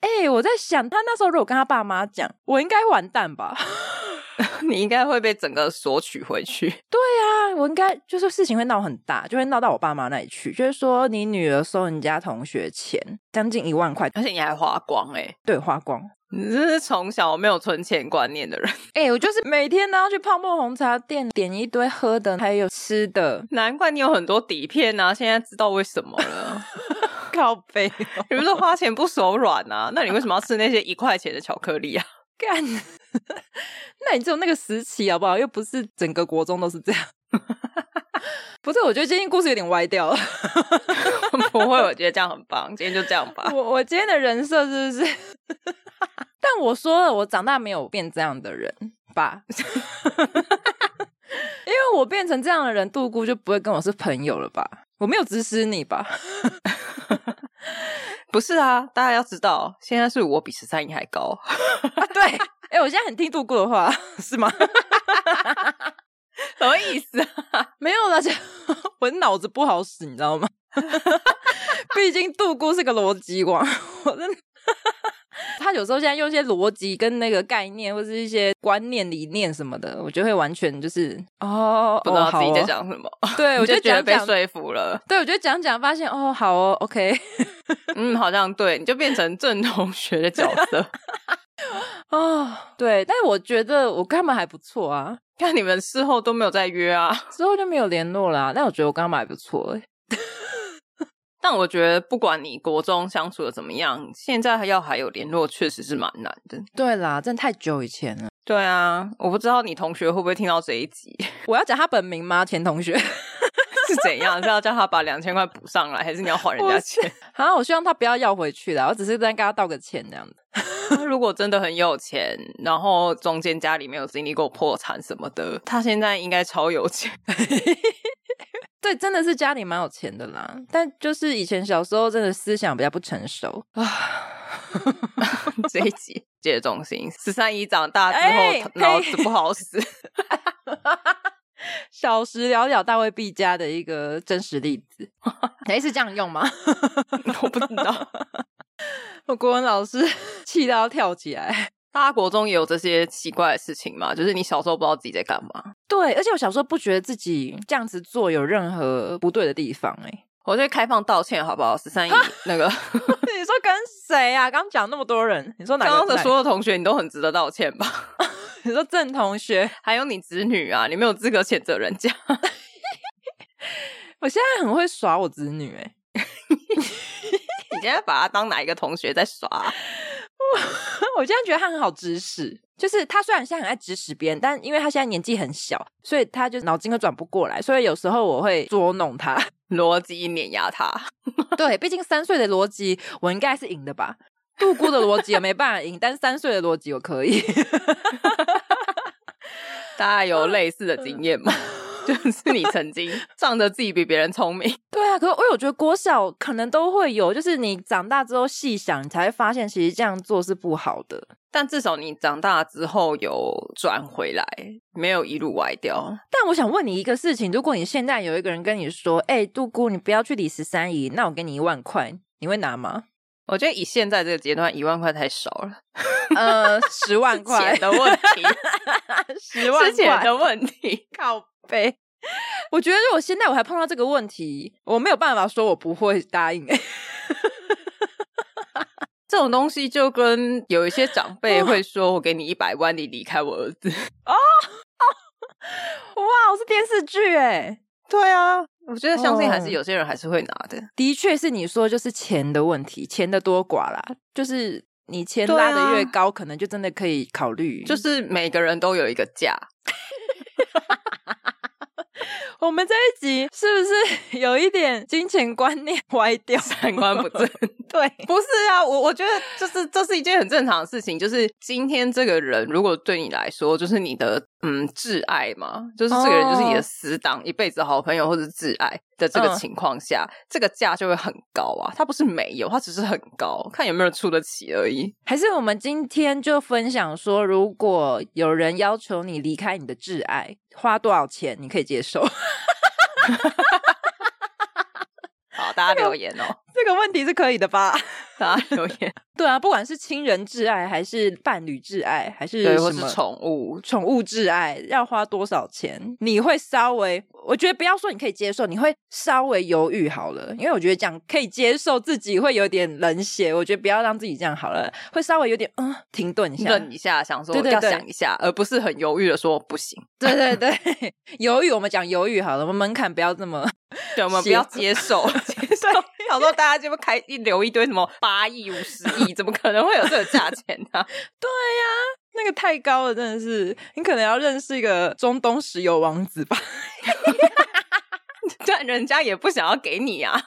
哎、欸，我在想，他那时候如果跟他爸妈讲，我应该完蛋吧？你应该会被整个索取回去。对啊，我应该就是事情会闹很大，就会闹到我爸妈那里去。就是说，你女儿收人家同学钱，将近一万块，而且你还花光哎、欸，对，花光。你这是从小没有存钱观念的人。哎、欸，我就是每天都要去泡沫红茶店点一堆喝的，还有吃的。难怪你有很多底片啊！现在知道为什么了。靠背、喔，你不是花钱不手软啊？那你为什么要吃那些一块钱的巧克力啊？干，那你只有那个时期好不好？又不是整个国中都是这样。不是，我觉得今天故事有点歪掉了。不会，我觉得这样很棒。今天就这样吧。我我今天的人设是不是？但我说了，我长大没有变这样的人吧？因为我变成这样的人，杜姑就不会跟我是朋友了吧？我没有指使你吧？不是啊，大家要知道，现在是我比十三姨还高。啊、对，哎、欸，我现在很听杜姑的话，是吗？什么意思啊？没有了，我脑子不好使，你知道吗？毕竟杜姑是个逻辑王，我真的。他有时候现在用一些逻辑跟那个概念，或是一些观念、理念什么的，我觉得会完全就是哦，不知道自己在讲什么。哦、对，我就觉得被说服了。对，我觉得讲讲发现哦，好哦，OK，嗯，好像对，你就变成郑同学的角色。哦，对，但是我觉得我跟他们还不错啊。看你们事后都没有再约啊，之后就没有联络啦、啊。但我觉得我跟他们还不错哎。但我觉得不管你国中相处的怎么样，现在还要还有联络，确实是蛮难的。对啦，真的太久以前了。对啊，我不知道你同学会不会听到这一集。我要讲他本名吗？前同学 是怎样？是要叫他把两千块补上来，还是你要还人家钱？好，我希望他不要要回去啦，我只是在跟他道个歉这样子。他如果真的很有钱，然后中间家里没有经历过破产什么的，他现在应该超有钱。对，真的是家里蛮有钱的啦，但就是以前小时候真的思想比较不成熟啊。这一集接重心，十三姨长大之后脑、欸、子不好使。小时了了，大未必家的一个真实例子。哎，是这样用吗？我不知道。我国文老师气到要跳起来。大家国中也有这些奇怪的事情嘛？就是你小时候不知道自己在干嘛。对，而且我小时候不觉得自己这样子做有任何不对的地方。哎，我就开放道歉好不好？十三姨 那个，你说跟谁啊？刚讲那么多人，你说哪个？刚刚的所有同学，你都很值得道歉吧？你说郑同学，还有你子女啊，你没有资格谴责人家。我现在很会耍我子女，哎，你现在把他当哪一个同学在耍？我现在觉得他很好指使，就是他虽然现在很爱指使别人，但因为他现在年纪很小，所以他就脑筋都转不过来，所以有时候我会捉弄他，逻辑碾压他。对，毕竟三岁的逻辑我应该是赢的吧？杜姑的逻辑也没办法赢，但三岁的逻辑我可以。大家有类似的经验吗？就是你曾经 仗着自己比别人聪明，对啊。可是我有觉得国小可能都会有，就是你长大之后细想，你才会发现其实这样做是不好的。但至少你长大之后有转回来，没有一路歪掉。但我想问你一个事情：如果你现在有一个人跟你说：“哎、欸，杜姑，你不要去理十三姨，那我给你一万块，你会拿吗？”我觉得以现在这个阶段，一万块太少了。呃，十万块的问题，十万块的问题，靠北。我觉得如果现在我还碰到这个问题，我没有办法说我不会答应。这种东西就跟有一些长辈会说：“我给你一百万，你离开我儿子。”哦哦，哇，我是电视剧哎。对啊，我觉得相信还是有些人还是会拿的。哦、的确是你说就是钱的问题，钱的多寡啦，就是你钱拉的越高，啊、可能就真的可以考虑。就是每个人都有一个价。我们这一集是不是 有一点金钱观念歪掉，三观不正？对，不是啊，我我觉得就是这是一件很正常的事情。就是今天这个人如果对你来说就是你的嗯挚爱嘛，就是这个人就是你的死党、oh. 一辈子好朋友或者挚爱的这个情况下，嗯、这个价就会很高啊。他不是没有，他只是很高，看有没有人出得起而已。还是我们今天就分享说，如果有人要求你离开你的挚爱，花多少钱你可以接受？好，大家留言哦。这个问题是可以的吧？大家留言。对啊，不管是亲人挚爱，还是伴侣挚爱，还是什么宠物宠物挚爱，要花多少钱？你会稍微，我觉得不要说你可以接受，你会稍微犹豫好了，因为我觉得这样可以接受自己会有点冷血。我觉得不要让自己这样好了，会稍微有点嗯，停顿一下，顿一下，想说对对对要想一下，而不是很犹豫的说不行。对对对，犹豫，我们讲犹豫好了，我们门槛不要这么，对，我们不要，接受。想说大家就会开一留一堆什么八亿、五十亿，怎么可能会有这个价钱呢？对呀、那个太高了，真的是你可能要认识一个中东石油王子吧？但人家也不想要给你啊！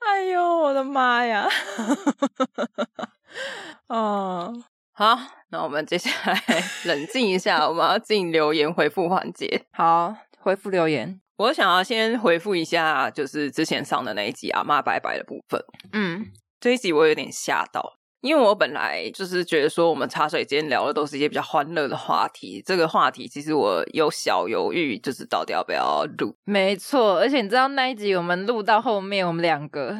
哎呦，我的妈呀！哦，好，那我们接下来 冷静一下，我们要进留言回复环节。好，回复留言。我想要先回复一下，就是之前上的那一集阿嬷拜拜的部分。嗯，这一集我有点吓到，因为我本来就是觉得说我们茶水间聊的都是一些比较欢乐的话题，这个话题其实我有小犹豫，就是到底要不要录。没错，而且你知道那一集我们录到后面，我们两个。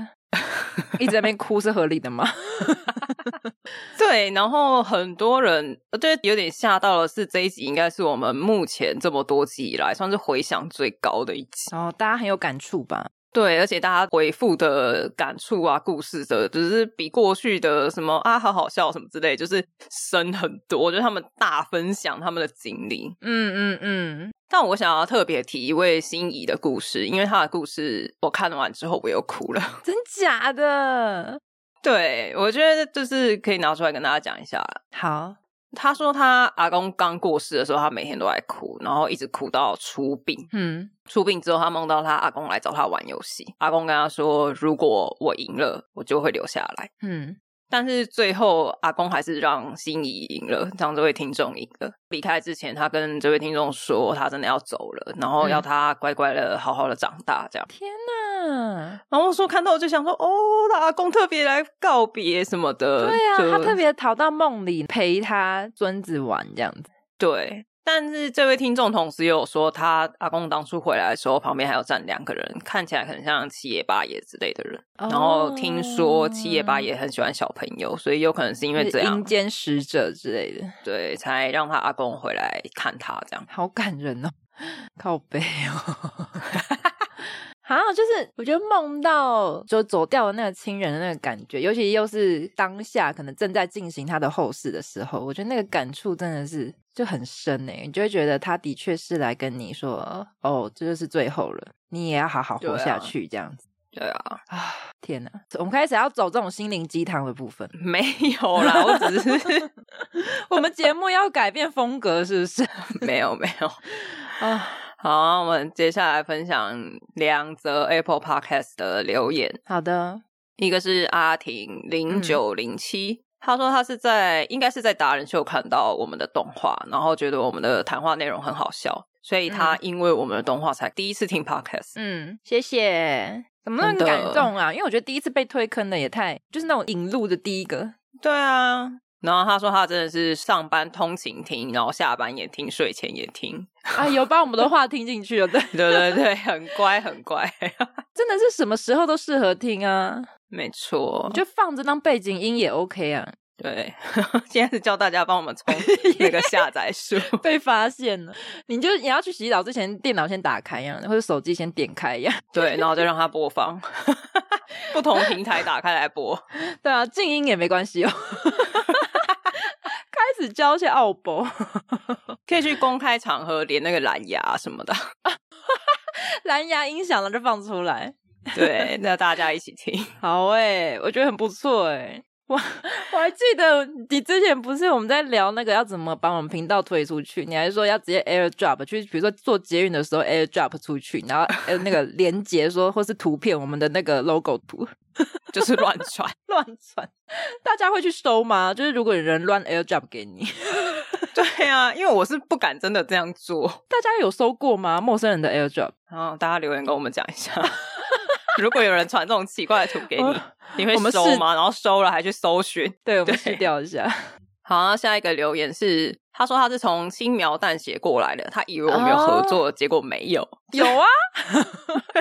一直在那边哭是合理的吗？对，然后很多人对有点吓到了是，这一集应该是我们目前这么多集以来算是回响最高的一集。哦，大家很有感触吧？对，而且大家回复的感触啊、故事的，只是比过去的什么啊，好好笑什么之类，就是深很多。就是他们大分享他们的经历，嗯嗯嗯。但我想要特别提一位心仪的故事，因为他的故事我看完之后我又哭了，真假的？对，我觉得就是可以拿出来跟大家讲一下。好。他说他阿公刚过世的时候，他每天都在哭，然后一直哭到出殡。嗯，出殡之后，他梦到他阿公来找他玩游戏。阿公跟他说：“如果我赢了，我就会留下来。”嗯。但是最后，阿公还是让心仪赢了，让这位听众赢了。离开之前，他跟这位听众说，他真的要走了，然后要他乖乖的、好好的长大。这样。天哪！然后我说看到我就想说，哦，他阿公特别来告别什么的。对啊，他特别逃到梦里陪他孙子玩这样子。对。但是这位听众同时也有说，他阿公当初回来的时候，旁边还有站两个人，看起来很像七爷八爷之类的人。Oh. 然后听说七爷八爷很喜欢小朋友，所以有可能是因为这样，阴间使者之类的，对，才让他阿公回来看他这样。好感人哦，靠背哦。好，就是我觉得梦到就走掉的那个亲人的那个感觉，尤其又是当下可能正在进行他的后事的时候，我觉得那个感触真的是就很深诶，你就会觉得他的确是来跟你说，哦，这就是最后了，你也要好好活下去，这样子。对啊，啊，天哪，我们开始要走这种心灵鸡汤的部分，没有啦，我只是 我们节目要改变风格，是不是？没有，没有 啊。好，我们接下来分享两则 Apple Podcast 的留言。好的，一个是阿婷零九零七，他说他是在应该是在达人秀看到我们的动画，然后觉得我们的谈话内容很好笑，所以他因为我们的动画才第一次听 Podcast。嗯，谢谢，怎么那么感动啊？因为我觉得第一次被推坑的也太就是那种引路的第一个。对啊。然后他说他真的是上班通勤听，然后下班也听，睡前也听。啊，有把我们的话听进去了，对 对对对，很乖很乖，真的是什么时候都适合听啊。没错，就放着当背景音也 OK 啊。对，现在是叫大家帮我们充那个下载数，被发现了。你就你要去洗澡之前，电脑先打开一样，或者手机先点开一样，对，然后再让它播放，不同平台打开来播。对啊，静音也没关系哦。教一些奥博，可以去公开场合连那个蓝牙什么的，蓝牙音响了就放出来。对，那大家一起听，好哎，我觉得很不错哎。我我还记得你之前不是我们在聊那个要怎么把我们频道推出去，你还说要直接 AirDrop 去，比如说做捷运的时候 AirDrop 出去，然后那个 连结说或是图片我们的那个 logo 图，就是乱传 乱传，大家会去收吗？就是如果有人乱 AirDrop 给你，对啊，因为我是不敢真的这样做。大家有收过吗？陌生人的 AirDrop？然后大家留言跟我们讲一下。如果有人传这种奇怪的图给你，哦、你会收吗？然后收了还去搜寻？对，我们试掉一下。好，下一个留言是，他说他是从轻描淡写过来的，他以为我们有合作，哦、结果没有。有啊，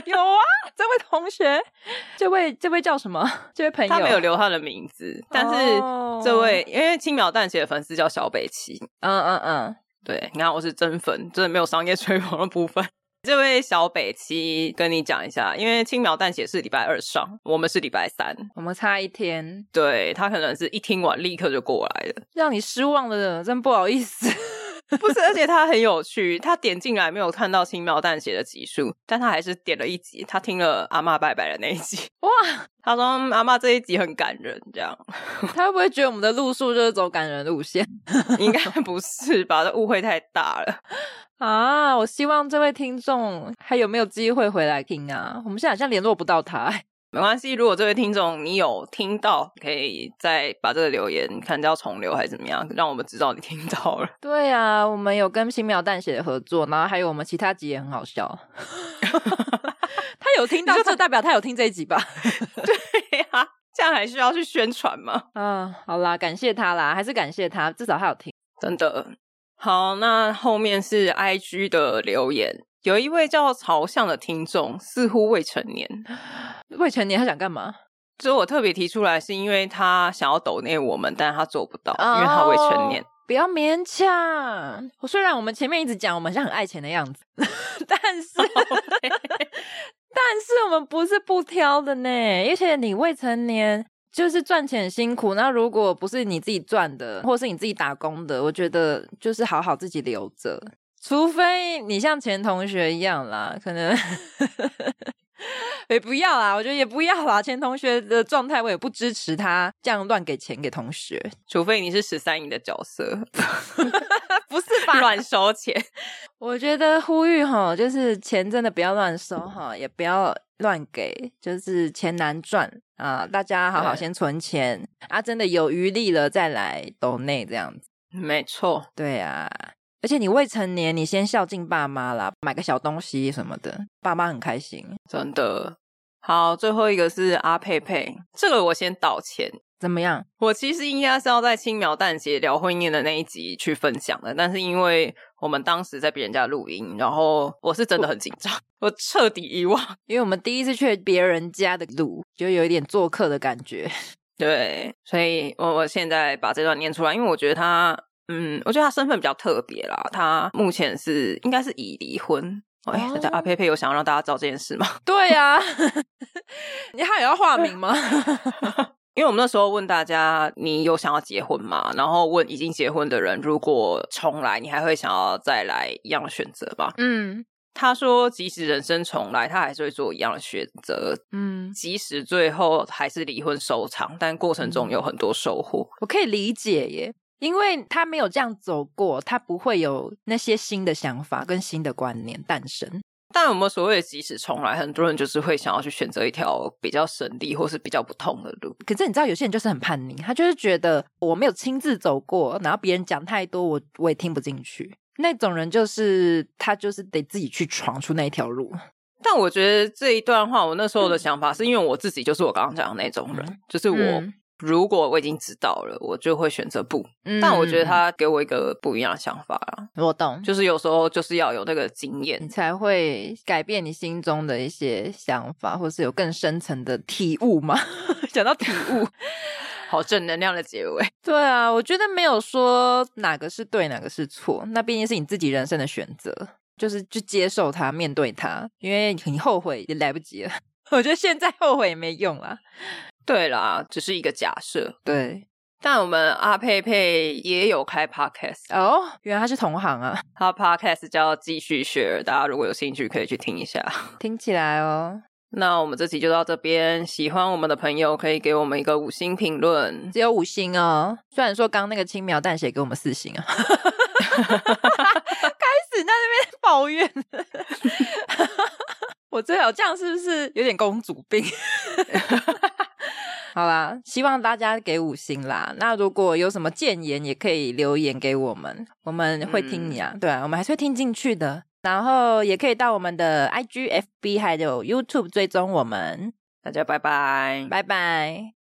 有啊，这位同学，这位这位叫什么？这位朋友，他没有留他的名字，但是这位、哦、因为轻描淡写的粉丝叫小北齐。嗯嗯嗯，对，你看我是真粉，真的没有商业吹捧的部分。这位小北七跟你讲一下，因为轻描淡写是礼拜二上，我们是礼拜三，我们差一天。对，他可能是一听完立刻就过来了，让你失望了，真不好意思。不是，而且他很有趣，他点进来没有看到轻描淡写的集数，但他还是点了一集，他听了阿嬷拜拜的那一集。哇，他说阿嬷这一集很感人，这样他会不会觉得我们的路数就是走感人路线？应该不是吧？这误会太大了。啊！我希望这位听众还有没有机会回来听啊？我们现在好像联络不到他。没关系，如果这位听众你有听到，可以再把这个留言看要重留还是怎么样，让我们知道你听到了。对啊，我们有跟轻描淡写的合作，然后还有我们其他集也很好笑。他有听到，就代表他有听这一集吧？对呀、啊，这样还需要去宣传吗？啊，好啦，感谢他啦，还是感谢他，至少他有听，真的。好，那后面是 IG 的留言，有一位叫朝向的听众，似乎未成年。未成年他想干嘛？所以我特别提出来，是因为他想要抖内我们，但是他做不到，因为他未成年。Oh, 不要勉强。我虽然我们前面一直讲我们像很爱钱的样子，但是。但是我们不是不挑的呢，而且你未成年就是赚钱辛苦。那如果不是你自己赚的，或是你自己打工的，我觉得就是好好自己留着。除非你像前同学一样啦，可能 也不要啦。我觉得也不要啦。前同学的状态，我也不支持他这样乱给钱给同学。除非你是十三姨的角色，不是吧？乱收钱。我觉得呼吁哈，就是钱真的不要乱收哈，也不要乱给，就是钱难赚啊。大家好好先存钱啊，真的有余力了再来抖内这样子。没错，对啊。而且你未成年，你先孝敬爸妈啦，买个小东西什么的，爸妈很开心，真的。好，最后一个是阿佩佩，这个我先道歉。怎么样？我其实应该是要在轻描淡写聊婚姻的那一集去分享的，但是因为我们当时在别人家录音，然后我是真的很紧张，我，我彻底遗忘，因为我们第一次去别人家的录，就有一点做客的感觉。对，所以我我现在把这段念出来，因为我觉得他。嗯，我觉得他身份比较特别啦。他目前是应该是已离婚。哎、哦，大家阿佩佩有想要让大家知道这件事吗？对呀、啊，你还有要化名吗？因为我们那时候问大家，你有想要结婚吗？然后问已经结婚的人，如果重来，你还会想要再来一样的选择吗？嗯，他说，即使人生重来，他还是会做一样的选择。嗯，即使最后还是离婚收场，但过程中有很多收获。我可以理解耶。因为他没有这样走过，他不会有那些新的想法跟新的观念诞生。但我们所谓的即使重来，很多人就是会想要去选择一条比较省力或是比较不同的路。可是你知道，有些人就是很叛逆，他就是觉得我没有亲自走过，然后别人讲太多，我我也听不进去。那种人就是他就是得自己去闯出那一条路。但我觉得这一段话，我那时候的想法是因为我自己就是我刚刚讲的那种人，嗯、就是我。嗯如果我已经知道了，我就会选择不。嗯、但我觉得他给我一个不一样的想法啊。我懂，就是有时候就是要有那个经验，你才会改变你心中的一些想法，或是有更深层的体悟嘛。讲到体悟，好正能量的结尾。对啊，我觉得没有说哪个是对，哪个是错，那毕竟是你自己人生的选择，就是去接受它，面对它，因为你后悔也来不及了。我觉得现在后悔也没用啦。对啦，只是一个假设。对，但我们阿佩佩也有开 podcast 哦，原来他是同行啊。他 podcast 叫继续 share，大家如果有兴趣可以去听一下，听起来哦。那我们这期就到这边，喜欢我们的朋友可以给我们一个五星评论，只有五星哦。虽然说刚刚那个轻描淡写给我们四星啊，开始在那边抱怨。我最好这样是不是有点公主病？好啦，希望大家给五星啦。那如果有什么建言，也可以留言给我们，我们会听你啊。嗯、对啊，我们还是会听进去的。然后也可以到我们的 IG、FB 还有 YouTube 追踪我们。大家拜拜，拜拜。